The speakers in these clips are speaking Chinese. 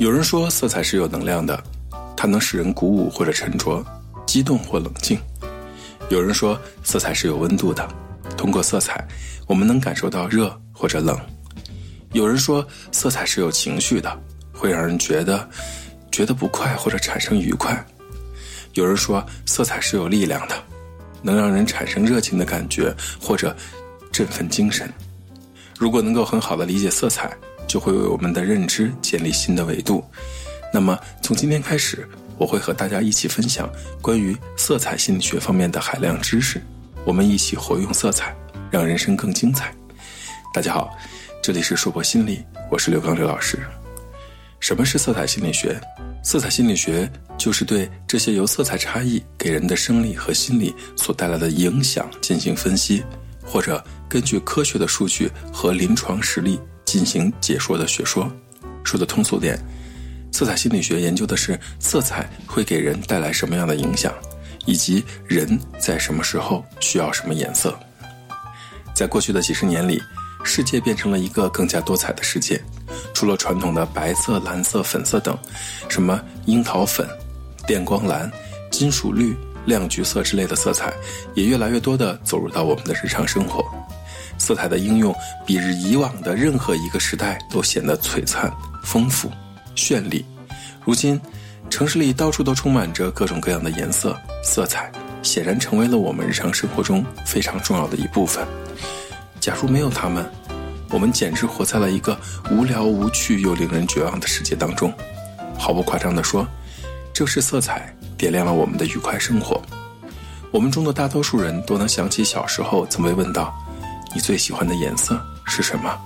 有人说色彩是有能量的，它能使人鼓舞或者沉着，激动或冷静。有人说色彩是有温度的，通过色彩我们能感受到热或者冷。有人说色彩是有情绪的，会让人觉得觉得不快或者产生愉快。有人说色彩是有力量的，能让人产生热情的感觉或者振奋精神。如果能够很好的理解色彩，就会为我们的认知建立新的维度。那么，从今天开始，我会和大家一起分享关于色彩心理学方面的海量知识。我们一起活用色彩，让人生更精彩。大家好，这里是硕博心理，我是刘刚刘老师。什么是色彩心理学？色彩心理学就是对这些由色彩差异给人的生理和心理所带来的影响进行分析，或者根据科学的数据和临床实例。进行解说的学说，说的通俗点，色彩心理学研究的是色彩会给人带来什么样的影响，以及人在什么时候需要什么颜色。在过去的几十年里，世界变成了一个更加多彩的世界，除了传统的白色、蓝色、粉色等，什么樱桃粉、电光蓝、金属绿、亮橘色之类的色彩，也越来越多的走入到我们的日常生活。色彩的应用比以往的任何一个时代都显得璀璨、丰富、绚丽。如今，城市里到处都充满着各种各样的颜色、色彩，显然成为了我们日常生活中非常重要的一部分。假如没有它们，我们简直活在了一个无聊无趣又令人绝望的世界当中。毫不夸张地说，正是色彩点亮了我们的愉快生活。我们中的大多数人都能想起小时候曾被问到。你最喜欢的颜色是什么？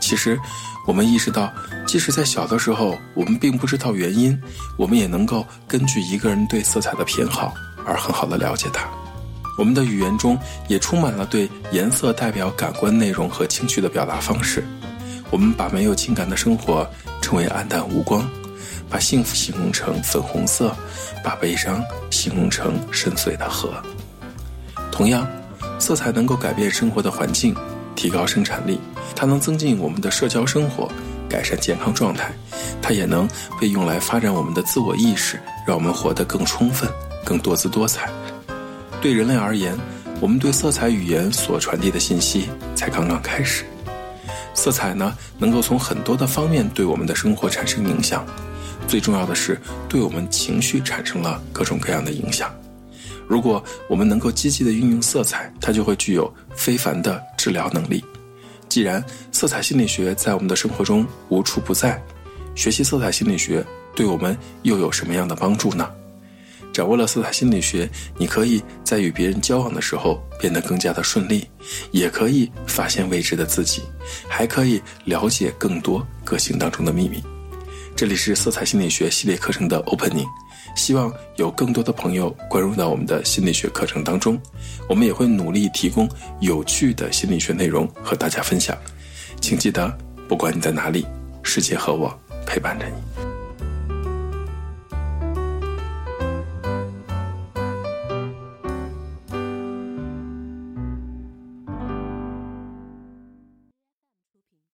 其实，我们意识到，即使在小的时候，我们并不知道原因，我们也能够根据一个人对色彩的偏好而很好的了解它。我们的语言中也充满了对颜色代表感官内容和情绪的表达方式。我们把没有情感的生活称为暗淡无光，把幸福形容成粉红色，把悲伤形容成深邃的河。同样。色彩能够改变生活的环境，提高生产力，它能增进我们的社交生活，改善健康状态，它也能被用来发展我们的自我意识，让我们活得更充分、更多姿多彩。对人类而言，我们对色彩语言所传递的信息才刚刚开始。色彩呢，能够从很多的方面对我们的生活产生影响，最重要的是对我们情绪产生了各种各样的影响。如果我们能够积极的运用色彩，它就会具有非凡的治疗能力。既然色彩心理学在我们的生活中无处不在，学习色彩心理学对我们又有什么样的帮助呢？掌握了色彩心理学，你可以在与别人交往的时候变得更加的顺利，也可以发现未知的自己，还可以了解更多个性当中的秘密。这里是色彩心理学系列课程的 opening。希望有更多的朋友关注到我们的心理学课程当中，我们也会努力提供有趣的心理学内容和大家分享。请记得，不管你在哪里，世界和我陪伴着你。